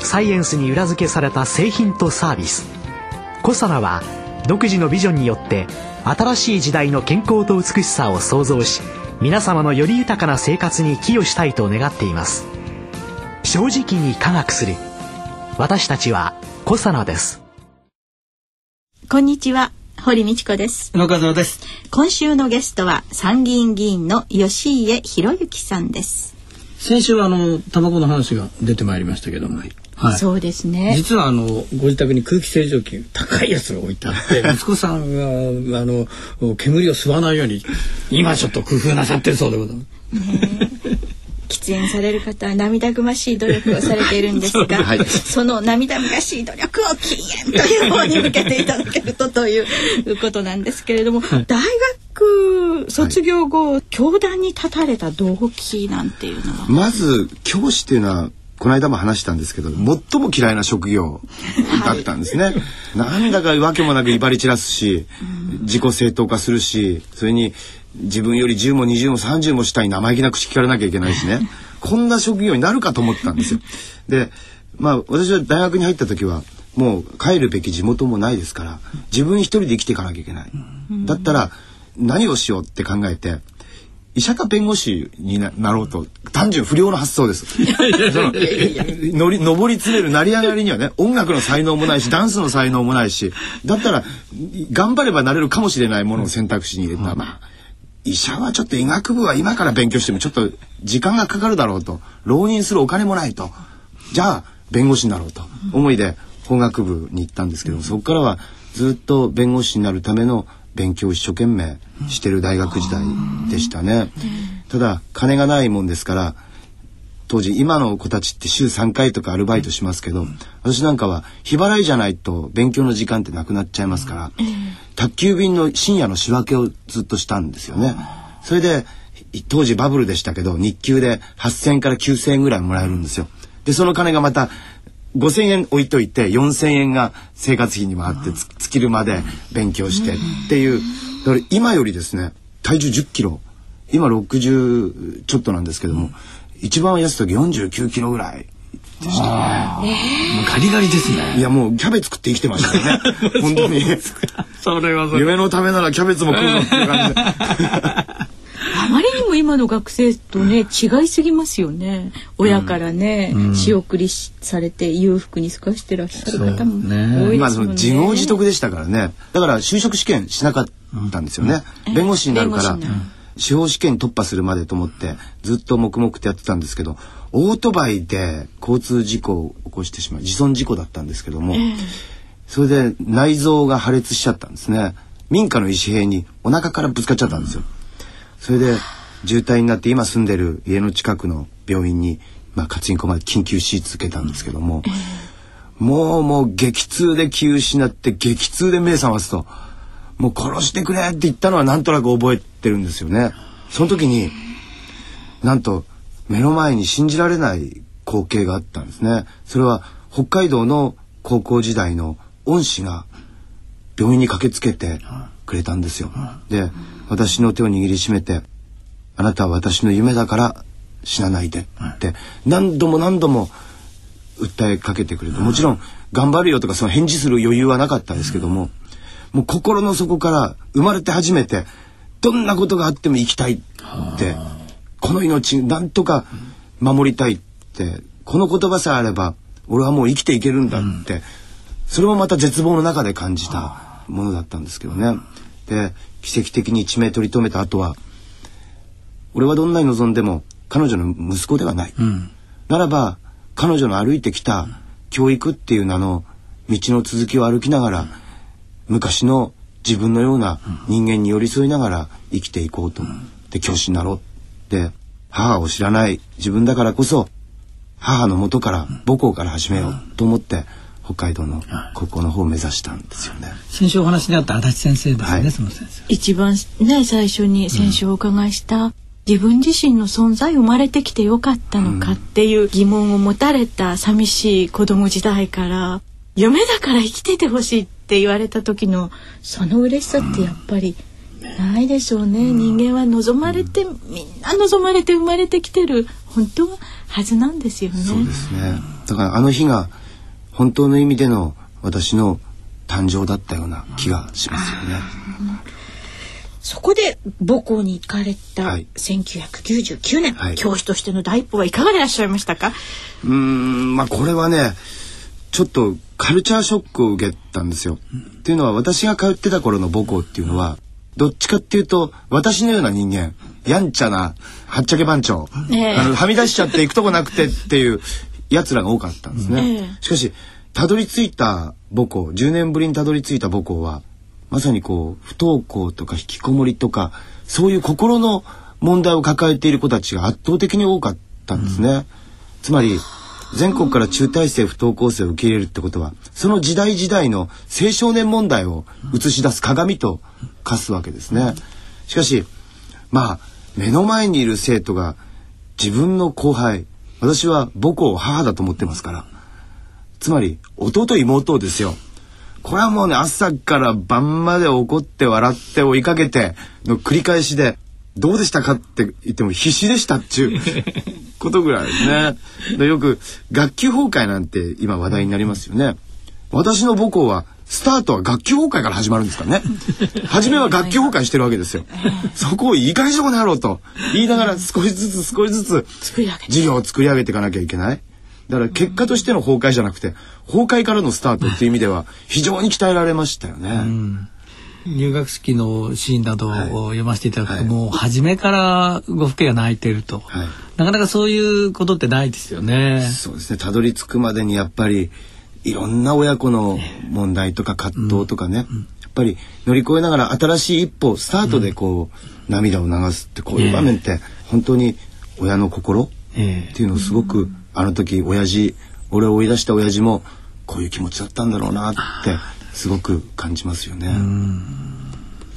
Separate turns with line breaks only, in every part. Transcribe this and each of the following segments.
サイエンスに裏付けされた製品とサービス。コサナは独自のビジョンによって新しい時代の健康と美しさを創造し皆様のより豊かな生活に寄与したいと願っています。正直に科学する。私たちはコサナです。
こんにちは。堀道子です。
野和です。
今週のゲストは参議院議員の吉家博之さんです。
先週はあのタバコの話が出てまいりましたけども、はい
はい、そうですね。
実はあのご自宅に空気清浄機高いやつが置いてあって 息子さんがあの煙を吸わないように今ちょっと工夫なさってるそうでございます。
喫煙される方は涙ぐましい努力をされているんですが、はい、その涙ぐましい努力を禁煙という方に向けていただけるとということなんですけれども、はい、大学卒業後、はい、教壇に立たれた動機なんていうのは？
まず教師っていうのはこの間も話したんですけど最も嫌いな職業だったんですね、はい、なんだかわけもなく威張り散らすし自己正当化するしそれに自分より10も20も30もしたい生意気な口聞かれなきゃいけないしねこんな職業になるかと思ったんですよ。でまあ私は大学に入った時はもう帰るべき地元もないですから自分一人で生きていかなきゃいけない。だったら何をしようって考えて医者か弁護士になろうと単純不良の発想です。乗り上り詰める成り上がりにはね音楽の才能もないしダンスの才能もないしだったら頑張ればなれるかもしれないものを選択肢に入れた、まあ医者はちょっと医学部は今から勉強してもちょっと時間がかかるだろうと。浪人するお金もないと。じゃあ弁護士になろうと。思いで法学部に行ったんですけどそこからはずっと弁護士になるための勉強を一生懸命してる大学時代でしたね。ただ金がないもんですから当時今の子たちって週3回とかアルバイトしますけど私なんかは日払いじゃないと勉強の時間ってなくなっちゃいますから宅急便の深夜の仕分けをずっとしたんですよね。それで当時バブルでしたけど日給で8,000円から9,000円ぐらいもらえるんですよ。でその金がまた5,000円置いといて4,000円が生活費に回って尽きるまで勉強してっていうだから今よりですね体重10キロ今60ちょっとなんですけども、一番安い時49キロぐらいでしたね。
もうガリガリですね。
いやもうキャベツ食って生きてましたね。本当に。
それは
夢のためならキャベツも食うのっていう感じで。
あまりにも今の学生とね違いすぎますよね。親からね、うん、仕送りされて裕福に過ごしてらっしゃる方も多いですもんね。
今その自業自得でしたからね。だから就職試験しなかったんですよね。うん、弁護士になるから。司法試験突破するまでと思ってずっと黙々とやってたんですけどオートバイで交通事故を起こしてしまう自損事故だったんですけども、えー、それで内臓が破裂しちゃったんですね民家の石塀にお腹からぶつかっちゃったんですよそれで渋滞になって今住んでる家の近くの病院に、まあ、カチンコまで緊急手術受けたんですけども、えー、もうもう激痛で気失って激痛で目覚ますと。もう殺してくれって言ったのはなんとなく覚えてるんですよね。その時になんと目の前に信じられない光景があったんですね。それは北海道の高校時代の恩師が病院に駆けつけてくれたんですよ。で私の手を握りしめて「あなたは私の夢だから死なないで」って何度も何度も訴えかけてくれてもちろん頑張るよとかその返事する余裕はなかったですけどももう心の底から生まれて初めてどんなことがあっても生きたいってこの命なんとか守りたいってこの言葉さえあれば俺はもう生きていけるんだって、それもまた絶望の中で感じたものだったんですけどね。で奇跡的に一命取り留めた後は俺はどんなに望んでも彼女の息子ではない、うん、ならば彼女の歩いてきた教育っていう名の道の続きを歩きながら、うん昔の自分のような人間に寄り添いながら生きていこうと、で教師になろうで母を知らない自分だからこそ母の元から母校から始めようと思って北海道の高校の方を目指したんですよね。
先週お話にあった足立先生ですね、はい、その先生。
一番ね最初に先週お伺いした、うん、自分自身の存在生まれてきてよかったのかっていう疑問を持たれた寂しい子供時代から夢だから生きててほしいって言われた時のその嬉しさってやっぱりないでしょうね、うん、人間は望まれて、みんな望まれて生まれてきてる本当ははずなんですよね。
そうですね。だからあの日が本当の意味での私の誕生だったような気がしますよね。
そこで母校に行かれた1999年、はい、教師としての第一歩はいかがでいらっしゃいましたか？
うんまあこれはねちょっとカルチャーショックを受けたんですよ。うん、っていうのは私が通ってた頃の母校っていうのはどっちかっていうと私のような人間やんちゃなはっちゃけ番長、えー、はみ出しちゃって行くとこなくてっていう奴らが多かったんですね。えー、しかしたどり着いた母校10年ぶりにたどり着いた母校はまさにこう不登校とか引きこもりとかそういう心の問題を抱えている子たちが圧倒的に多かったんですね。うん、つまり全国から中大生不登校生を受け入れるってことはその時代時代の青少年問題を映し出す鏡と化すわけですね。しかしまあ目の前にいる生徒が自分の後輩私は母校母だと思ってますからつまり弟妹ですよ。これはもうね朝から晩まで怒って笑って追いかけての繰り返しでどうでしたかって言っても必死でしたっちゅう ことぐらいですね。でよく学級崩壊なんて今話題になりますよね。私の母校はスタートは学級崩壊から始まるんですからね。初めは学級崩壊してるわけですよ。そこをいい加減しょうなろうと言いながら少しずつ少しずつ授業を作り上げていかなきゃいけない。だから結果としての崩壊じゃなくて崩壊からのスタートっていう意味では非常に鍛えられましたよね。
入学式のシーンなどを読ませていただくと、はい、もう初めからご父兄が泣いてると、はい、なかなかそういうことってないですよね。
そうですねたどり着くまでにやっぱりいろんな親子の問題とか葛藤とかね、うん、やっぱり乗り越えながら新しい一歩スタートでこう、涙を流すってこういう場面って本当に親の心っていうのをすごくあの時親父俺を追い出した親父もこういう気持ちだったんだろうなってすごく感じますよね。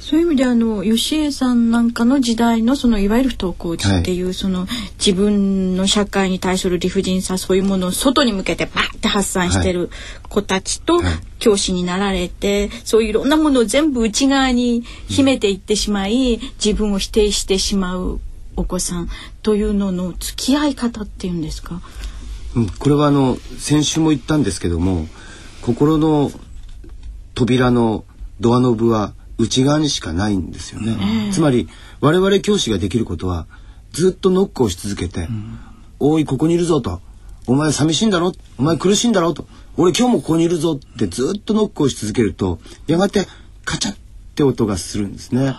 そういう意味であの吉江さんなんかの時代のそのいわゆる不登校児っていう、はい、その自分の社会に対する理不尽さそういうものを外に向けてバッて発散してる子たちと教師になられて、はい、そういういろんなものを全部内側に秘めていってしまい、うん、自分を否定してしまうお子さんというのの付き合い方っていうんですか、
うん、これはあの先週も言ったんですけども心の扉のドアノブは内側にしかないんですよね、えー、つまり我々教師ができることはずっとノックをし続けて「うん、おいここにいるぞ」と「お前寂しいんだろお前苦しいんだろ」と「俺今日もここにいるぞ」ってずっとノックをし続けるとやがてカチャって音がするんですね。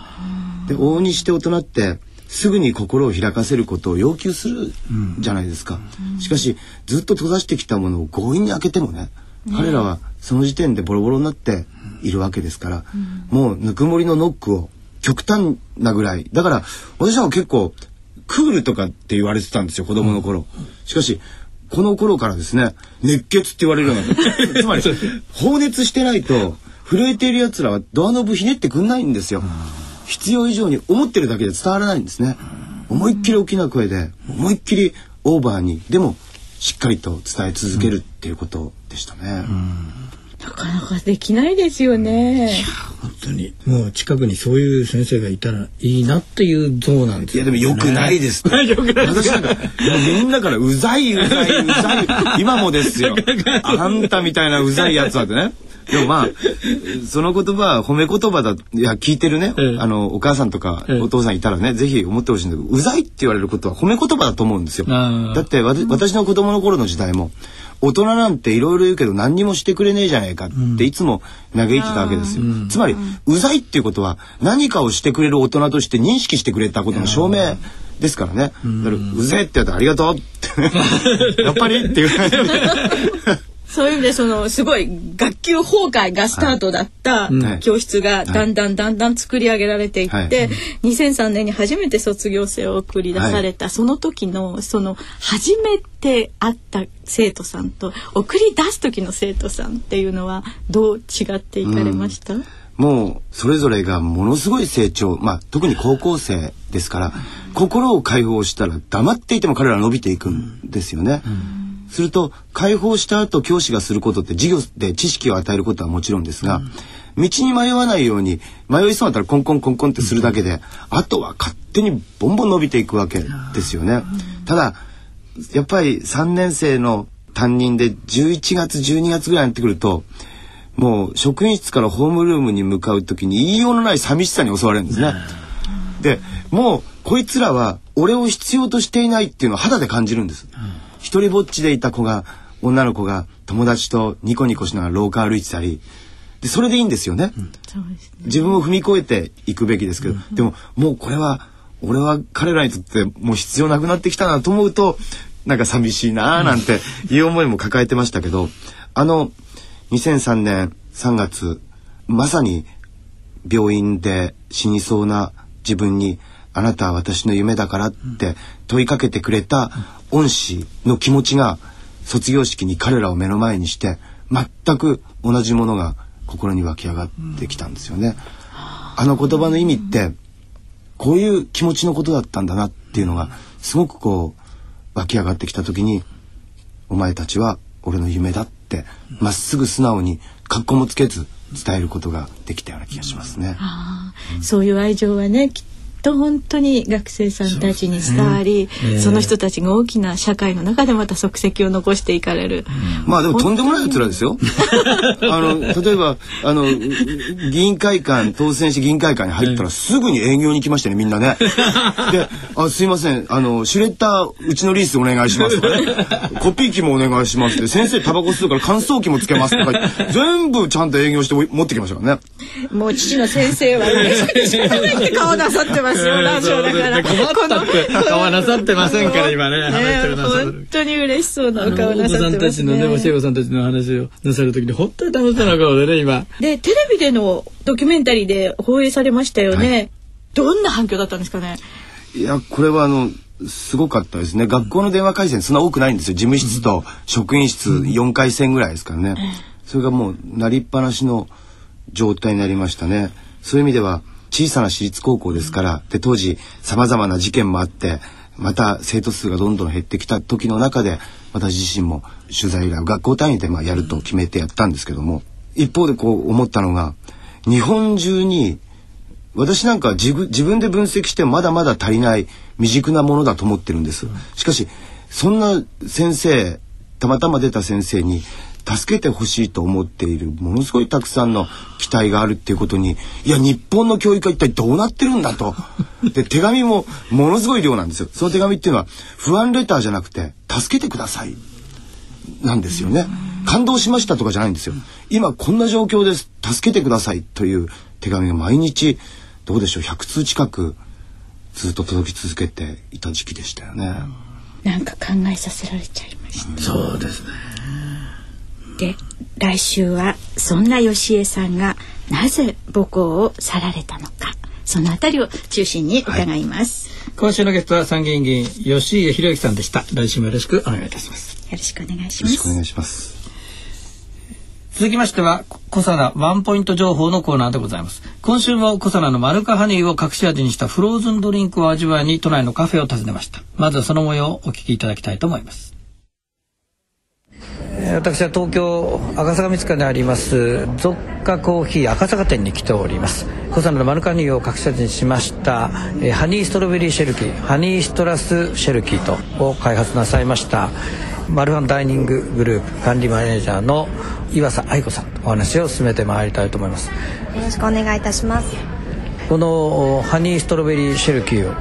で往々にして大人ってすぐに心を開かせることを要求するじゃないですか、うん、しかしずっと閉ざしてきたものを強引に開けてもね、ね、彼らはその時点でボロボロになっているわけですから、うん、もうぬくもりのノックを極端なぐらい。だから私は結構クールとかって言われてたんですよ子供の頃、しかしこの頃からですね熱血って言われるようにな つまり放熱してないと震えている奴らはドアノブひねってくんないんですよ、必要以上に思ってるだけで伝わらないんですね。思いっきり大きな声で思いっきりオーバーに。でもしっかりと伝え続けるっていうことでしたね。
なかなかできないですよね。
いや本当にもう近くにそういう先生がいたらいいなっていう像なんです、
ね、いやでもよくないです。よくない私なんかみんなからうざいうざいうざい 今もですよ。あんたみたいなうざいやつはってね。でもまあその言葉は褒め言葉だいや聞いてるね、ええ、あのお母さんとかお父さんいたらね、え、ぜひ思ってほしいんだけどうざいって言われることは褒め言葉だと思うんですよ。だって私の子供の頃の時代も大人なんていろいろ言うけど何にもしてくれねえじゃねえかっていつも嘆いてたわけですよ。うん、つまり、うざいっていうことは何かをしてくれる大人として認識してくれたことの証明ですからね。だからうぜえって言ったらありがとうって やっぱりっていう。
そういう意味でそのすごい学級崩壊がスタートだった教室がだんだんだんだん作り上げられていって、はい、2003年に初めて卒業生を送り出された、はい、その時のその初めて会った生徒さんと送り出す時の生徒さんっていうのはどう違っていかれました、うん。
もうそれぞれがものすごい成長、まあ、特に高校生ですから、心を解放したら黙っていても彼らは伸びていくんですよね。すると解放した後教師がすることって授業で知識を与えることはもちろんですが、道に迷わないように迷いそうだったらコンコンコンコンってするだけで、あとは勝手にボンボン伸びていくわけですよね。ただやっぱり3年生の担任で11月12月ぐらいになってくるともう職員室からホームルームに向かう時に言いようのない寂しさに襲われるんですね。でもうこいつらは俺を必要としていないっていうのを肌で感じるんです。一人ぼっちでいた子が女の子が友達とニコニコしながら廊下歩いてたり。でそれでいいんですよね。うん、自分を踏み越えていくべきですけど、うん、でももうこれは俺は彼らにとってもう必要なくなってきたなと思うとなんか寂しいなーなんていう思いも抱えてましたけどあの2003年3月まさに病院で死にそうな自分に「あなたは私の夢だから」って問いかけてくれた恩師の気持ちが卒業式に彼らを目の前にして全く同じものが心に湧き上がってきたんですよね。あの言葉の意味ってこういう気持ちのことだったんだなっていうのがすごくこう湧き上がってきた時に「お前たちは俺の夢だ」ってまっすぐ素直に格好もつけず伝えることができたような気がしますね。
うん、そういう愛情はねきっと本当に学生さんたちに伝わりそ、ねえー、その人たちが大きな社会の中でまた足跡を残していかれる、
うん、まあでもとんでもない奴らですよ。あの例えばあの議員会館当選し議員会館に入ったらすぐに営業に来ましたねみんなね。で「あすいません。あのシュレッダーうちのリースお願いします」とかね「コピー機もお願いします」って「先生タバコ吸うから乾燥機もつけます」とか。全部ちゃんと営業して持ってきましたからね。
もう父の先生は嬉しくてしょうがないって顔なさってますますよ、ラジオだから。
困ったって顔はなさってませんから、今ね。
ね本当に嬉しそうなお顔なさってますね。お子さんたちのね、
教え子さんたちの話をなさるときに、本当に楽しそうな顔でね、今。
で、テレビでのドキュメンタリーで放映されましたよね。はい、どんな反響だったんですかね？
いや、これはあの、すごかったですね。学校の電話回線そんな多くないんですよ。事務室と職員室4回線ぐらいですからね。それがもう、なりっぱなしの状態になりましたね。そういう意味では、小さな私立高校ですからで当時さまざまな事件もあってまた生徒数がどんどん減ってきた時の中で私自身も取材依頼を学校単位でまあやると決めてやったんですけども一方でこう思ったのが日本中に私なんか自自分で分析してまだまだ足りない未熟なものだと思ってるんです。しかしそんな先生たまたま出た先生に助けてほしいと思っているものすごいたくさんの期待があるっていうことにいや日本の教育は一体どうなってるんだと。で手紙もものすごい量なんですよ。その手紙っていうのは不安レターじゃなくて助けてください。なんですよね。感動しましたとかじゃないんですよ。今こんな状況です。助けてくださいという手紙が毎日どうでしょう100通近くずっと届き続けていた時期でしたよね。
なんか考えさせられちゃいました、
そうですね
で来週はそんな吉江さんがなぜ母校を去られたのか。そのあたりを中心に伺います、
はい、今週のゲストは参議院議員吉江博之さんでした。来週もよろしくお願いいたします。
よろしくお願いします。よろし
くお願いします。
続きましては小サナワンポイント情報のコーナーでございます。今週も小サナのマルカハニーを隠し味にしたフローズンドリンクを味わいに都内のカフェを訪ねました。まずはその模様をお聞きいただきたいと思います私は東京赤坂見塚にありますゾッカコーヒー赤坂店に来ております。小さなマルカニーを隠し味にしましたえハニーストロベリーシェルキーハニーストラスシェルキーとを開発なさいましたマルファンダイニンググループ管理マネージャーの岩佐愛子さんお話を進めてまいりたいと思います。よ
ろしくお願いいたします。
このハニーストロベリーシェルキーを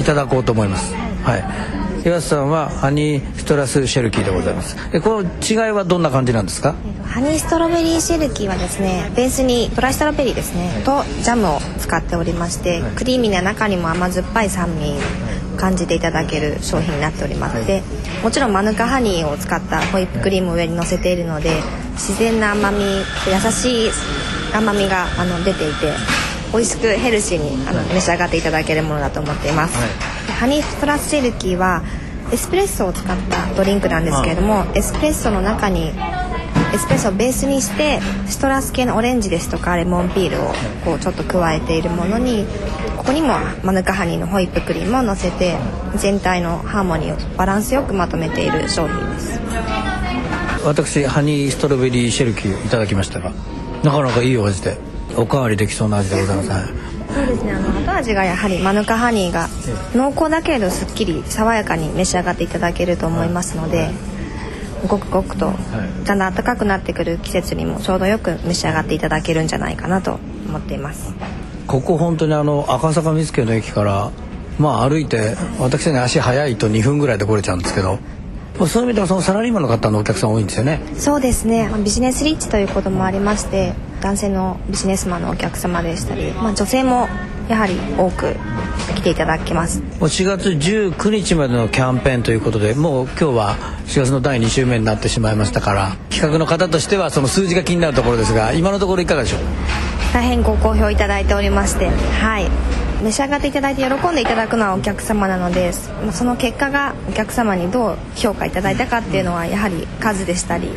いただこうと思います。はい岩瀬さんはハニーストラスシェルキーでございます。えこの違いはどんな感じなんですか？
ハニーストロベリーシェルキーはですねベースにドライストロベリーですねとジャムを使っておりましてクリーミーな中にも甘酸っぱい酸味感じていただける商品になっておりまして、はい、もちろんマヌカハニーを使ったホイップクリームを上に乗せているので自然な甘み優しい甘みがあの出ていて美味しくヘルシーにあの召し上がっていただけるものだと思っています、はい、ハニープラスシェルキーはエスプレッソを使ったドリンクなんですけれどもエスプレッソの中にエスプレッソをベースにしてシトラス系のオレンジですとかレモンピールをこうちょっと加えているものにここにもマヌカハニーのホイップクリームをのせて全体のハーモニーをバランスよくまとめている商品です。
私ハニーストロベリーシェルキーいただきましたがなかなかいいお味でおかわりできそうな味でございます、
そうですね。あの後味がやはりマヌカハニーが濃厚だけれどすっきり爽やかに召し上がっていただけると思いますので、ごくごくとだんだん暖かくなってくる季節にもちょうどよく召し上がっていただけるんじゃないかなと思っています。
ここ本当にあの赤坂見附の駅からまあ歩いて私に足早いと2分ぐらいで来れちゃうんですけどそういう意味ではそのサラリーマンの方のお客さん多いんですよね。
そうですね。ビジネスリッチということもありまして男性のビジネスマンのお客様でしたり、まあ、女性もやはり多く来ていただけます。
4月19日までのキャンペーンということでもう今日は4月の第2週目になってしまいましたから企画の方としてはその数字が気になるところですが今のところいかがでしょう？
大変ご好評いただいておりましてはい。召し上がっていただいて喜んでいただくのはお客様なのでその結果がお客様にどう評価いただいたかっていうのはやはり数でしたり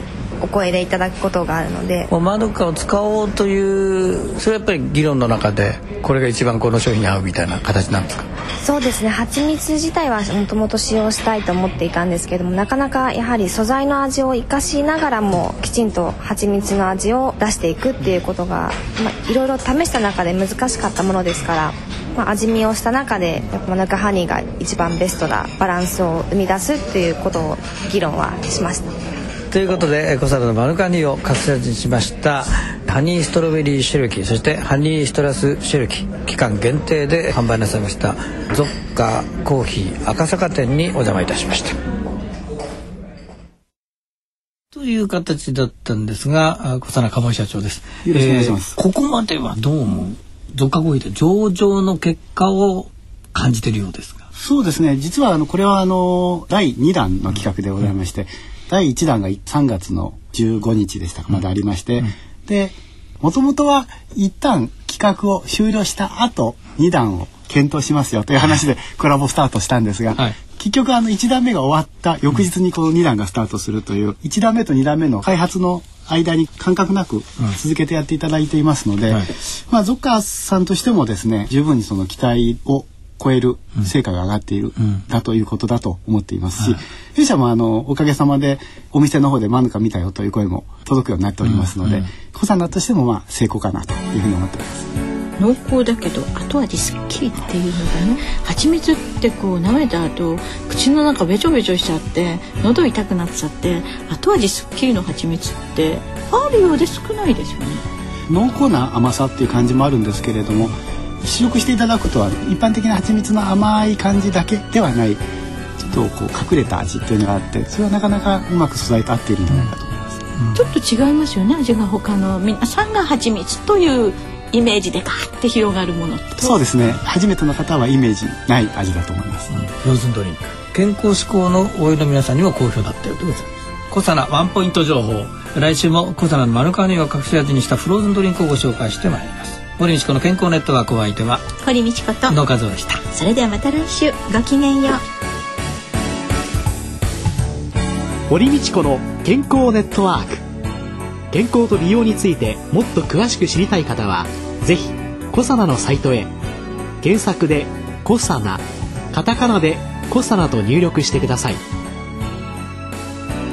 お声でいただくことがあるので。
マドカを使おうというそれはやっぱり議論の中でこれが一番この商品に合うみたいな形なんですか？
そうですね蜂蜜自体はもともと使用したいと思っていたんですけどもなかなかやはり素材の味を生かしながらもきちんと蜂蜜の味を出していくっていうことが、まあ、いろいろ試した中で難しかったものですから、まあ、味見をした中でやっぱ中ハニーが一番ベストなバランスを生み出すっていうことを議論はしました。
ということで小皿のマヌカニーをカスにしましたハニーストロベリーシェルキーそしてハニーストラスシェルキー期間限定で販売なさいましたゾッカコーヒー赤坂店にお邪魔いたしました。という形だったんですが小皿鴨井社長です。
よろしくお願いします、
えー、ここまではどうもゾッカコーヒーで上場の結果を感じているようですが
そうですね。実はあのこれはあの第2弾の企画でございまして、うん。第1弾が3月の15日でしたかまだありまして、うん。でもともとは一旦企画を終了した後2弾を検討しますよという話でコラボスタートしたんですが、はい、結局あの1段目が終わった翌日にこの2弾がスタートするという1段目と2段目の開発の間に間隔なく続けてやっていただいていますので、はい、まあゾッカーさんとしてもですね十分にその期待を超える成果が上がっている、だということだと思っていますし、弊社もあのおかげさまでお店の方でマヌカ見たよという声も届くようになっておりますので、コサナとしてもまあ成功かなというふうに思っています。
濃厚だけど後味すっきりっていうのがね蜂蜜ってこう舐めた後口の中べちょべちょしちゃって喉痛くなっちゃって後味すっきりの蜂蜜ってあるようで少ないですよね。
濃厚な甘さっていう感じもあるんですけれども試食していただくとは一般的な蜂蜜の甘い感じだけではないちょっとこう隠れた味っていうのがあってそれはなかなかうまく素材と合っているんじゃないかと思います、
うん、ちょっと違いますよね。味が他の皆さんが蜂蜜というイメージでガーって広がるもの
そうですね。初めての方はイメージない味だと思います、うん、
フローズンドリンク。健康志向のお湯の皆さんにも好評だったようでございます。コサナワンポイント情報。来週もコサナのマルカーニを隠し味にしたフローズンドリンクをご紹介してまいります森道子の健康ネットワークお相手は
堀道子と
野和夫でした。
それではまた来週ごきげんよう。
堀道子の健康ネットワーク。健康と美容についてもっと詳しく知りたい方はぜひコサナのサイトへ。検索で「コサナ」カタカナで「コサナ」と入力してください。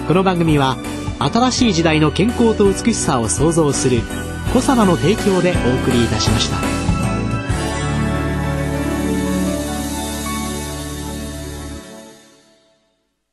この番組は新しい時代の健康と美しさを創造する「小様の提供でお送りいたしました。